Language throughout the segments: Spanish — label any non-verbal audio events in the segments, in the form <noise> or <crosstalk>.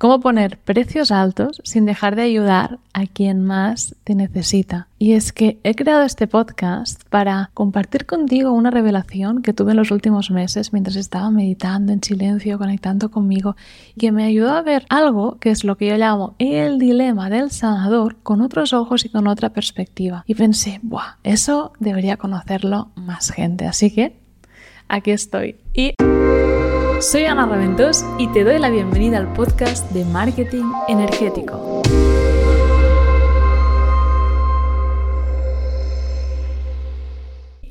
Cómo poner precios altos sin dejar de ayudar a quien más te necesita. Y es que he creado este podcast para compartir contigo una revelación que tuve en los últimos meses mientras estaba meditando en silencio, conectando conmigo, y que me ayudó a ver algo que es lo que yo llamo el dilema del sanador con otros ojos y con otra perspectiva. Y pensé, ¡buah! Eso debería conocerlo más gente. Así que aquí estoy. Y... Soy Ana Raventós y te doy la bienvenida al podcast de Marketing Energético.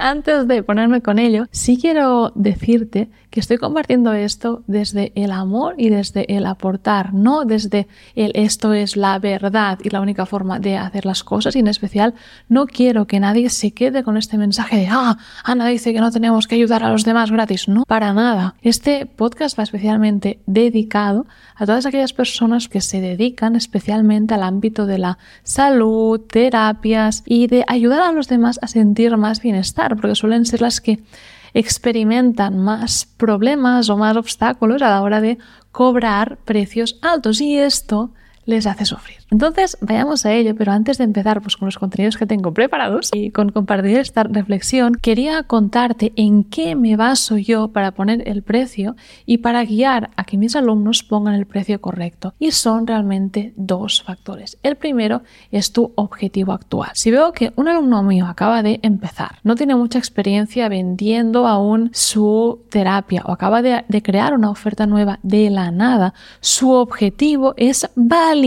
Antes de ponerme con ello, sí quiero decirte que estoy compartiendo esto desde el amor y desde el aportar, no desde el esto es la verdad y la única forma de hacer las cosas. Y en especial no quiero que nadie se quede con este mensaje de ah, Ana dice que no tenemos que ayudar a los demás gratis, no, para nada. Este podcast va especialmente dedicado a todas aquellas personas que se dedican especialmente al ámbito de la salud, terapias y de ayudar a los demás a sentir más bienestar, porque suelen ser las que experimentan más problemas o más obstáculos a la hora de cobrar precios altos. Y esto les hace sufrir. Entonces, vayamos a ello, pero antes de empezar pues, con los contenidos que tengo preparados y con compartir esta reflexión, quería contarte en qué me baso yo para poner el precio y para guiar a que mis alumnos pongan el precio correcto. Y son realmente dos factores. El primero es tu objetivo actual. Si veo que un alumno mío acaba de empezar, no tiene mucha experiencia vendiendo aún su terapia o acaba de, crear una oferta nueva de la nada, su objetivo es validar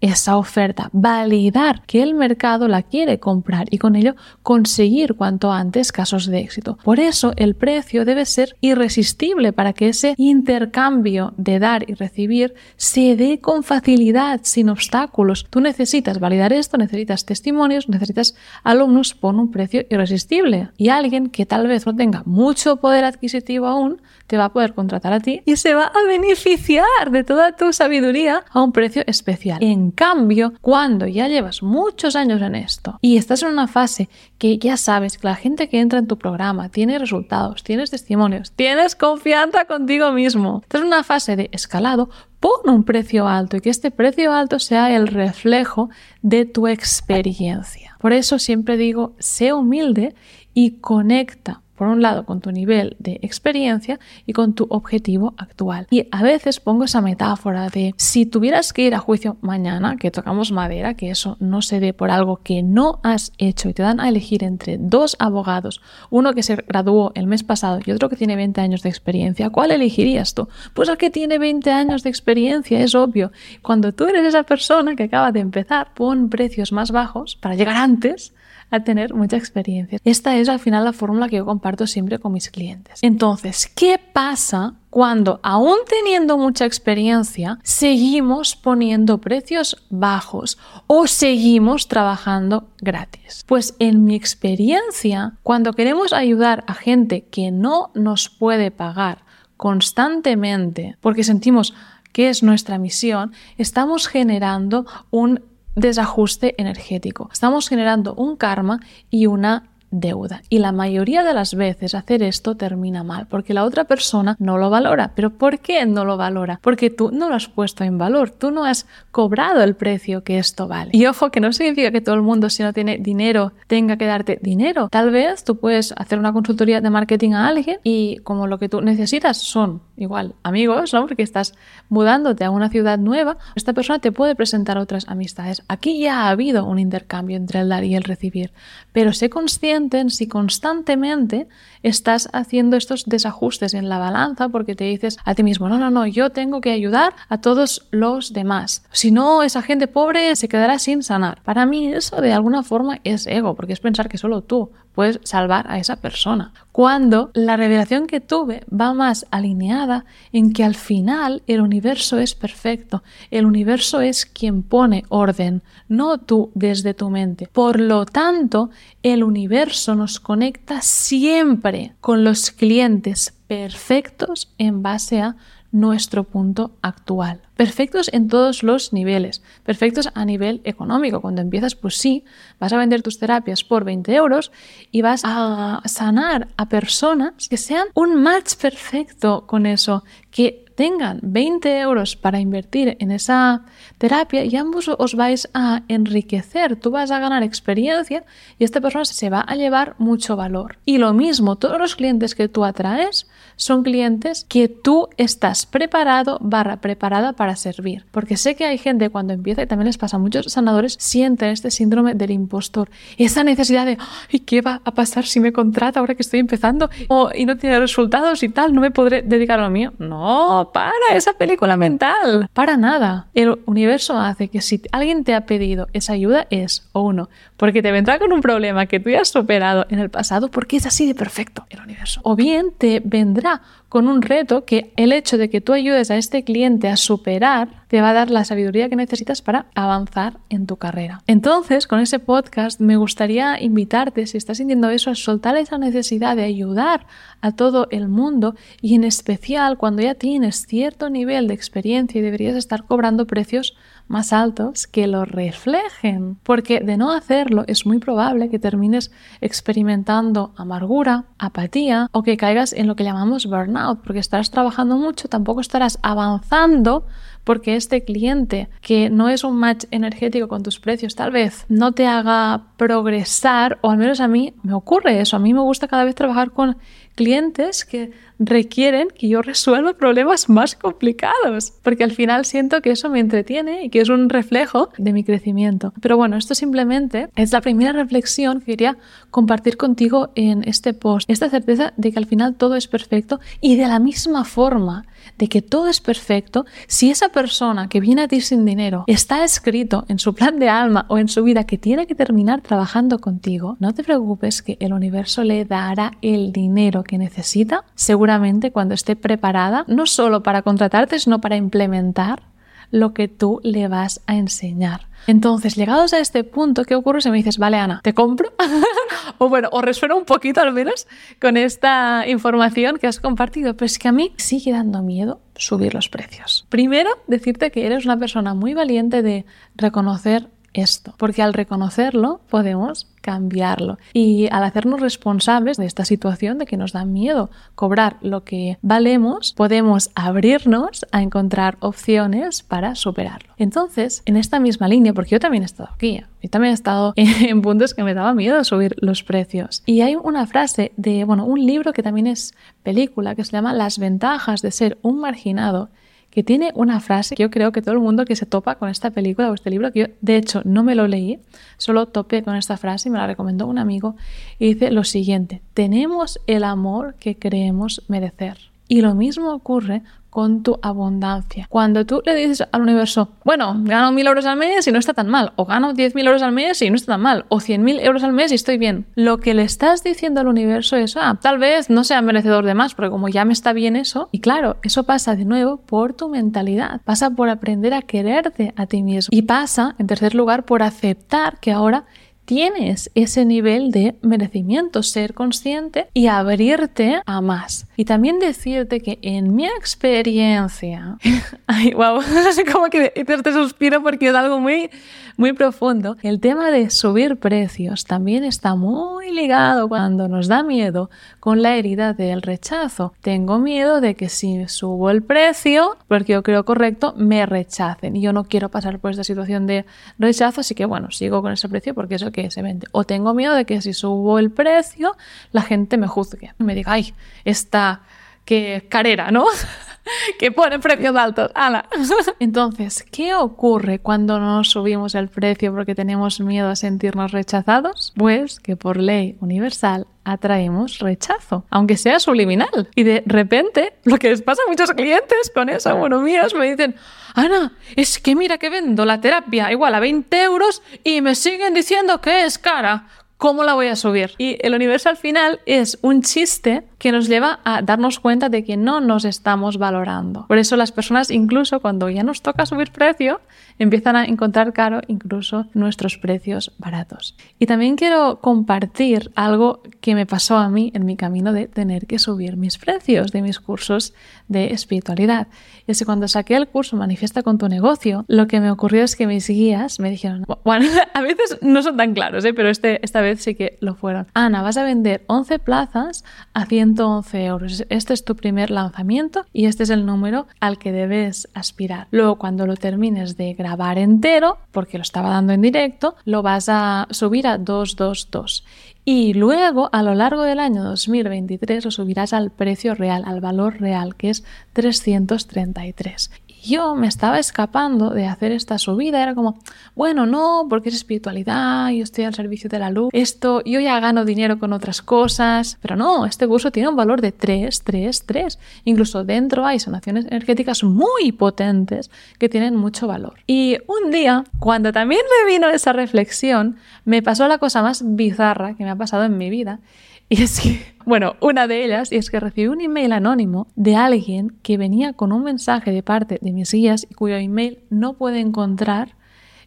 esa oferta, validar que el mercado la quiere comprar y con ello conseguir cuanto antes casos de éxito. Por eso el precio debe ser irresistible para que ese intercambio de dar y recibir se dé con facilidad, sin obstáculos. Tú necesitas validar esto, necesitas testimonios, necesitas alumnos, pon un precio irresistible. Y alguien que tal vez no tenga mucho poder adquisitivo aún, te va a poder contratar a ti y se va a beneficiar de toda tu sabiduría a un precio especial. En cambio, cuando ya llevas muchos años en esto y estás en una fase que ya sabes que la gente que entra en tu programa tiene resultados, tienes testimonios, tienes confianza contigo mismo, estás en una fase de escalado, pon un precio alto y que este precio alto sea el reflejo de tu experiencia. Por eso siempre digo, sé humilde y conecta por un lado con tu nivel de experiencia y con tu objetivo actual. Y a veces pongo esa metáfora de si tuvieras que ir a juicio mañana, que tocamos madera, que eso no se dé por algo que no has hecho y te dan a elegir entre dos abogados, uno que se graduó el mes pasado y otro que tiene 20 años de experiencia, ¿cuál elegirías tú? Pues al que tiene 20 años de experiencia, es obvio. Cuando tú eres esa persona que acaba de empezar, pon precios más bajos para llegar antes a tener mucha experiencia. Esta es al final la fórmula que yo comparto siempre con mis clientes. Entonces, ¿qué pasa cuando, aún teniendo mucha experiencia, seguimos poniendo precios bajos o seguimos trabajando gratis? Pues en mi experiencia, cuando queremos ayudar a gente que no nos puede pagar constantemente porque sentimos que es nuestra misión, estamos generando un desajuste energético. Estamos generando un karma y una deuda. Y la mayoría de las veces hacer esto termina mal, porque la otra persona no lo valora. ¿Pero por qué no lo valora? Porque tú no lo has puesto en valor, tú no has cobrado el precio que esto vale. Y ojo, que no significa que todo el mundo si no tiene dinero tenga que darte dinero. Tal vez tú puedes hacer una consultoría de marketing a alguien y como lo que tú necesitas son igual amigos, ¿no? Porque estás mudándote a una ciudad nueva, esta persona te puede presentar otras amistades. Aquí ya ha habido un intercambio entre el dar y el recibir, pero sé consciente si constantemente estás haciendo estos desajustes en la balanza porque te dices a ti mismo, no, no, no, yo tengo que ayudar a todos los demás. Si no, esa gente pobre se quedará sin sanar. Para mí eso de alguna forma es ego, porque es pensar que solo tú puedes salvar a esa persona. Cuando la revelación que tuve va más alineada en que al final el universo es perfecto, el universo es quien pone orden, no tú desde tu mente. Por lo tanto, el universo nos conecta siempre con los clientes perfectos en base a nuestro punto actual. Perfectos en todos los niveles, perfectos a nivel económico. Cuando empiezas, pues sí, vas a vender tus terapias por 20 euros y vas a sanar a personas que sean un match perfecto con eso, que tengan 20 euros para invertir en esa terapia y ambos os vais a enriquecer. Tú vas a ganar experiencia y esta persona se va a llevar mucho valor. Y lo mismo, todos los clientes que tú atraes son clientes que tú estás preparado barra preparada para servir. Porque sé que hay gente cuando empieza, y también les pasa a muchos sanadores, sienten este síndrome del impostor. Esa necesidad de, ¿y qué va a pasar si me contrata ahora que estoy empezando? O, y no tiene resultados y tal, no me podré dedicar a lo mío. No, para esa película mental. Para nada. El universo hace que si alguien te ha pedido esa ayuda es, o uno, porque te vendrá con un problema que tú ya has superado en el pasado, porque es así de perfecto el universo. O bien te vendrá con un reto que el hecho de que tú ayudes a este cliente a superar te va a dar la sabiduría que necesitas para avanzar en tu carrera. Entonces, con ese podcast me gustaría invitarte, si estás sintiendo eso, a soltar esa necesidad de ayudar a todo el mundo y en especial cuando ya tienes cierto nivel de experiencia y deberías estar cobrando precios más altos que lo reflejen, porque de no hacerlo es muy probable que termines experimentando amargura, apatía o que caigas en lo que llamamos burnout, porque estarás trabajando mucho, tampoco estarás avanzando porque este cliente que no es un match energético con tus precios tal vez no te haga progresar o al menos a mí me ocurre eso, a mí me gusta cada vez trabajar con clientes que requieren que yo resuelva problemas más complicados, porque al final siento que eso me entretiene y que es un reflejo de mi crecimiento. Pero bueno, esto simplemente es la primera reflexión que quería compartir contigo en este post, esta certeza de que al final todo es perfecto y de la misma forma de que todo es perfecto, si esa persona que viene a ti sin dinero está escrito en su plan de alma o en su vida que tiene que terminar trabajando contigo, no te preocupes que el universo le dará el dinero que necesita, seguramente cuando esté preparada, no solo para contratarte, sino para implementar lo que tú le vas a enseñar. Entonces, llegados a este punto, ¿qué ocurre si me dices, vale, Ana, ¿te compro? <laughs> o bueno, o resuena un poquito al menos con esta información que has compartido, pero es que a mí sigue dando miedo subir los precios. Primero, decirte que eres una persona muy valiente de reconocer esto, porque al reconocerlo podemos cambiarlo y al hacernos responsables de esta situación de que nos da miedo cobrar lo que valemos, podemos abrirnos a encontrar opciones para superarlo. Entonces, en esta misma línea, porque yo también he estado aquí, yo también he estado <laughs> en puntos que me daba miedo subir los precios. Y hay una frase de, bueno, un libro que también es película que se llama Las ventajas de ser un marginado que tiene una frase que yo creo que todo el mundo que se topa con esta película o este libro, que yo de hecho no me lo leí, solo topé con esta frase y me la recomendó un amigo, y dice lo siguiente, tenemos el amor que creemos merecer. Y lo mismo ocurre con tu abundancia. Cuando tú le dices al universo, bueno, gano mil euros al mes y no está tan mal, o gano diez mil euros al mes y no está tan mal, o cien mil euros al mes y estoy bien, lo que le estás diciendo al universo es, ah, tal vez no sea merecedor de más, porque como ya me está bien eso, y claro, eso pasa de nuevo por tu mentalidad, pasa por aprender a quererte a ti mismo, y pasa, en tercer lugar, por aceptar que ahora tienes ese nivel de merecimiento, ser consciente y abrirte a más. Y también decirte que en mi experiencia, <laughs> ay, wow, <laughs> como que te suspiro porque es algo muy, muy profundo. El tema de subir precios también está muy ligado cuando nos da miedo con la herida del rechazo. Tengo miedo de que si subo el precio, porque yo creo correcto, me rechacen. Y yo no quiero pasar por esta situación de rechazo, así que bueno, sigo con ese precio porque eso que se vende. O tengo miedo de que si subo el precio, la gente me juzgue me diga, ay, esta que carera, ¿no? <laughs> que pone precios altos. ¡Hala! <laughs> Entonces, ¿qué ocurre cuando no subimos el precio porque tenemos miedo a sentirnos rechazados? Pues que por ley universal atraemos rechazo, aunque sea subliminal. Y de repente, lo que les pasa a muchos clientes con eso, bueno, míos, me dicen, Ana, es que mira que vendo la terapia igual a 20 euros y me siguen diciendo que es cara. ¿Cómo la voy a subir? Y el universo al final es un chiste que nos lleva a darnos cuenta de que no nos estamos valorando. Por eso las personas, incluso cuando ya nos toca subir precio, empiezan a encontrar caro incluso nuestros precios baratos. Y también quiero compartir algo que me pasó a mí en mi camino de tener que subir mis precios de mis cursos de espiritualidad. Y es que cuando saqué el curso Manifiesta con tu negocio, lo que me ocurrió es que mis guías me dijeron, bueno, <laughs> a veces no son tan claros, ¿eh? pero este, esta vez sí que lo fueron. Ana, vas a vender 11 plazas haciendo 111 euros. Este es tu primer lanzamiento y este es el número al que debes aspirar. Luego, cuando lo termines de grabar entero, porque lo estaba dando en directo, lo vas a subir a 222 y luego a lo largo del año 2023 lo subirás al precio real, al valor real, que es 333 yo me estaba escapando de hacer esta subida. Era como, bueno, no, porque es espiritualidad, yo estoy al servicio de la luz, esto, yo ya gano dinero con otras cosas. Pero no, este curso tiene un valor de 3, 3, 3. Incluso dentro hay sanaciones energéticas muy potentes que tienen mucho valor. Y un día, cuando también me vino esa reflexión, me pasó la cosa más bizarra que me ha pasado en mi vida. <laughs> Y es que, bueno, una de ellas es que recibí un email anónimo de alguien que venía con un mensaje de parte de mis guías y cuyo email no puede encontrar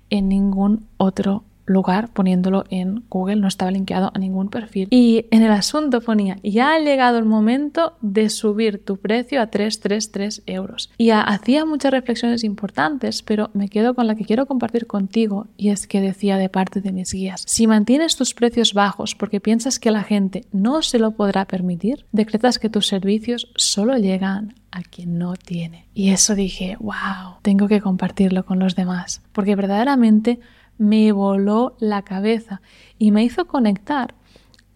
en ningún otro lugar poniéndolo en Google, no estaba linkeado a ningún perfil. Y en el asunto ponía, ya ha llegado el momento de subir tu precio a 333 euros. Y hacía muchas reflexiones importantes, pero me quedo con la que quiero compartir contigo y es que decía de parte de mis guías, si mantienes tus precios bajos porque piensas que la gente no se lo podrá permitir, decretas que tus servicios solo llegan a quien no tiene. Y eso dije, wow, tengo que compartirlo con los demás, porque verdaderamente me voló la cabeza y me hizo conectar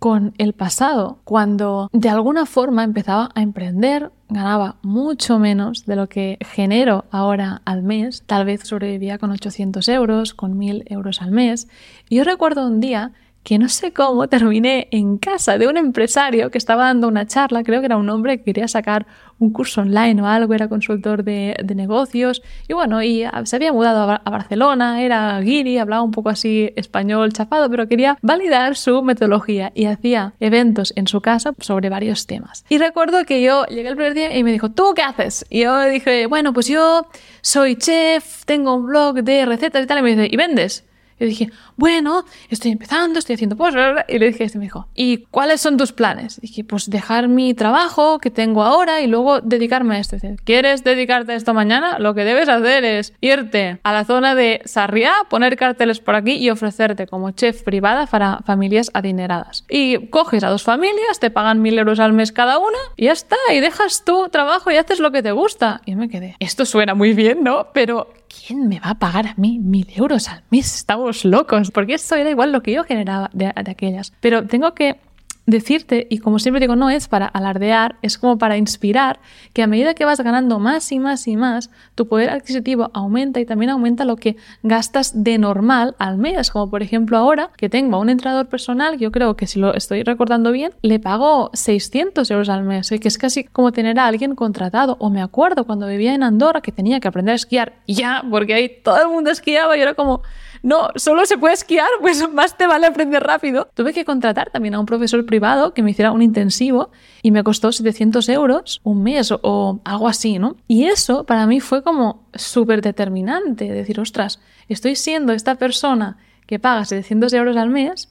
con el pasado, cuando de alguna forma empezaba a emprender, ganaba mucho menos de lo que genero ahora al mes, tal vez sobrevivía con 800 euros, con 1000 euros al mes. Y yo recuerdo un día que no sé cómo terminé en casa de un empresario que estaba dando una charla, creo que era un hombre que quería sacar un curso online o algo, era consultor de, negocios y bueno, y se había mudado a, Barcelona, era guiri, hablaba un poco así español chapado, pero quería validar su metodología y hacía eventos en su casa sobre varios temas. Y recuerdo que yo llegué el primer día y me dijo, ¿tú qué haces? Y yo dije, bueno, pues yo soy chef, tengo un blog de recetas y tal, y me dice, ¿y vendes? Y dije, bueno, estoy empezando, estoy haciendo cosas. Y le dije, este me dijo, ¿y cuáles son tus planes? Y dije, pues dejar mi trabajo que tengo ahora y luego dedicarme a esto. Dice, ¿quieres dedicarte a esto mañana? Lo que debes hacer es irte a la zona de Sarriá, poner carteles por aquí y ofrecerte como chef privada para familias adineradas. Y coges a dos familias, te pagan mil euros al mes cada una y ya está. Y dejas tu trabajo y haces lo que te gusta. Y me quedé, esto suena muy bien, ¿no? Pero ¿quién me va a pagar a mí mil euros al mes? Estamos locos, porque eso era igual lo que yo generaba de, de aquellas. Pero tengo que decirte, y como siempre digo, no es para alardear, es como para inspirar, que a medida que vas ganando más y más y más, tu poder adquisitivo aumenta y también aumenta lo que gastas de normal al mes. Como por ejemplo ahora que tengo a un entrenador personal, yo creo que si lo estoy recordando bien, le pago 600 euros al mes, ¿eh? que es casi como tener a alguien contratado. O me acuerdo cuando vivía en Andorra que tenía que aprender a esquiar ya, porque ahí todo el mundo esquiaba y era como no, solo se puede esquiar, <laughs> pues más te vale aprender rápido. Tuve que contratar también a un profesor privado que me hiciera un intensivo y me costó 700 euros un mes o, algo así, ¿no? Y eso para mí fue como súper determinante, decir, ostras, estoy siendo esta persona que paga 700 euros al mes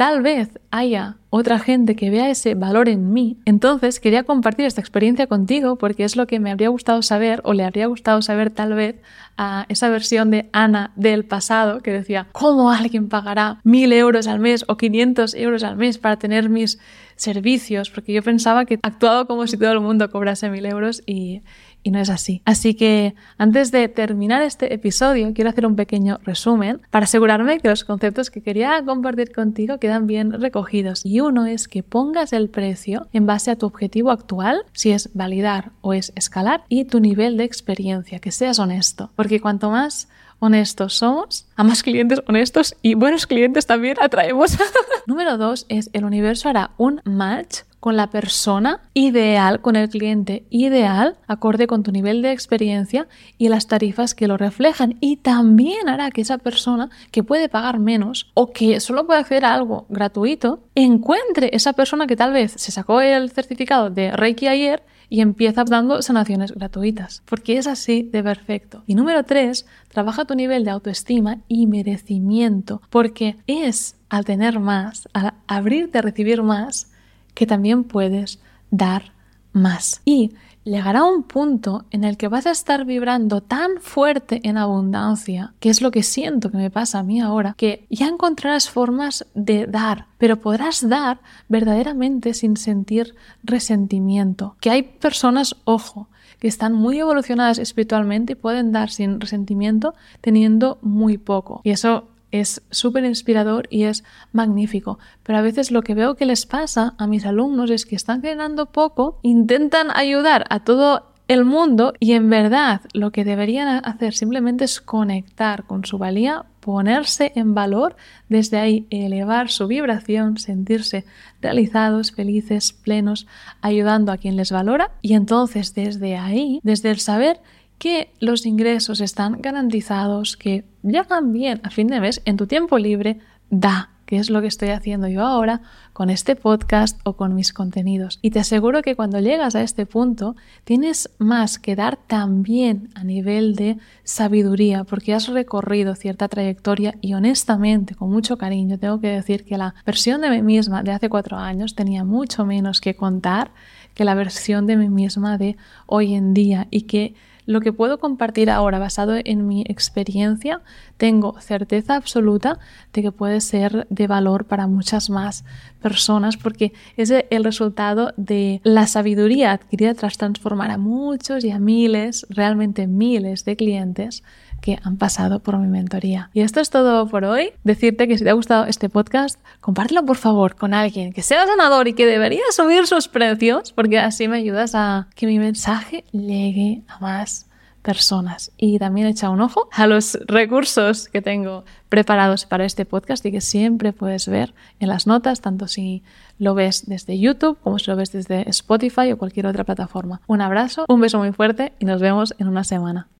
tal vez haya otra gente que vea ese valor en mí. Entonces quería compartir esta experiencia contigo porque es lo que me habría gustado saber o le habría gustado saber tal vez a esa versión de Ana del pasado que decía, ¿cómo alguien pagará mil euros al mes o 500 euros al mes para tener mis servicios? Porque yo pensaba que actuaba como si todo el mundo cobrase mil euros y y no es así. Así que antes de terminar este episodio, quiero hacer un pequeño resumen para asegurarme que los conceptos que quería compartir contigo quedan bien recogidos. Y uno es que pongas el precio en base a tu objetivo actual, si es validar o es escalar, y tu nivel de experiencia, que seas honesto. Porque cuanto más honestos somos, a más clientes honestos y buenos clientes también atraemos. <laughs> Número dos es el universo hará un match con la persona ideal, con el cliente ideal, acorde con tu nivel de experiencia y las tarifas que lo reflejan. Y también hará que esa persona que puede pagar menos o que solo puede acceder a algo gratuito, encuentre esa persona que tal vez se sacó el certificado de Reiki ayer y empieza dando sanaciones gratuitas, porque es así de perfecto. Y número tres, trabaja tu nivel de autoestima y merecimiento, porque es al tener más, al abrirte a recibir más, que también puedes dar más. Y llegará un punto en el que vas a estar vibrando tan fuerte en abundancia, que es lo que siento que me pasa a mí ahora, que ya encontrarás formas de dar, pero podrás dar verdaderamente sin sentir resentimiento. Que hay personas, ojo, que están muy evolucionadas espiritualmente y pueden dar sin resentimiento teniendo muy poco. Y eso es súper inspirador y es magnífico. Pero a veces lo que veo que les pasa a mis alumnos es que están ganando poco, intentan ayudar a todo el mundo y en verdad lo que deberían hacer simplemente es conectar con su valía, ponerse en valor, desde ahí elevar su vibración, sentirse realizados, felices, plenos, ayudando a quien les valora y entonces desde ahí, desde el saber que los ingresos están garantizados, que llegan bien a fin de mes, en tu tiempo libre, da, que es lo que estoy haciendo yo ahora con este podcast o con mis contenidos. Y te aseguro que cuando llegas a este punto tienes más que dar también a nivel de sabiduría, porque has recorrido cierta trayectoria y honestamente, con mucho cariño, tengo que decir que la versión de mí misma de hace cuatro años tenía mucho menos que contar que la versión de mí misma de hoy en día y que lo que puedo compartir ahora basado en mi experiencia, tengo certeza absoluta de que puede ser de valor para muchas más personas porque es el resultado de la sabiduría adquirida tras transformar a muchos y a miles, realmente miles de clientes que han pasado por mi mentoría. Y esto es todo por hoy. Decirte que si te ha gustado este podcast, compártelo por favor con alguien que sea sanador y que debería subir sus precios, porque así me ayudas a que mi mensaje llegue a más personas. Y también echa un ojo a los recursos que tengo preparados para este podcast y que siempre puedes ver en las notas, tanto si lo ves desde YouTube como si lo ves desde Spotify o cualquier otra plataforma. Un abrazo, un beso muy fuerte y nos vemos en una semana.